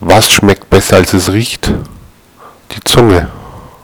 Was schmeckt besser als es riecht? Die Zunge.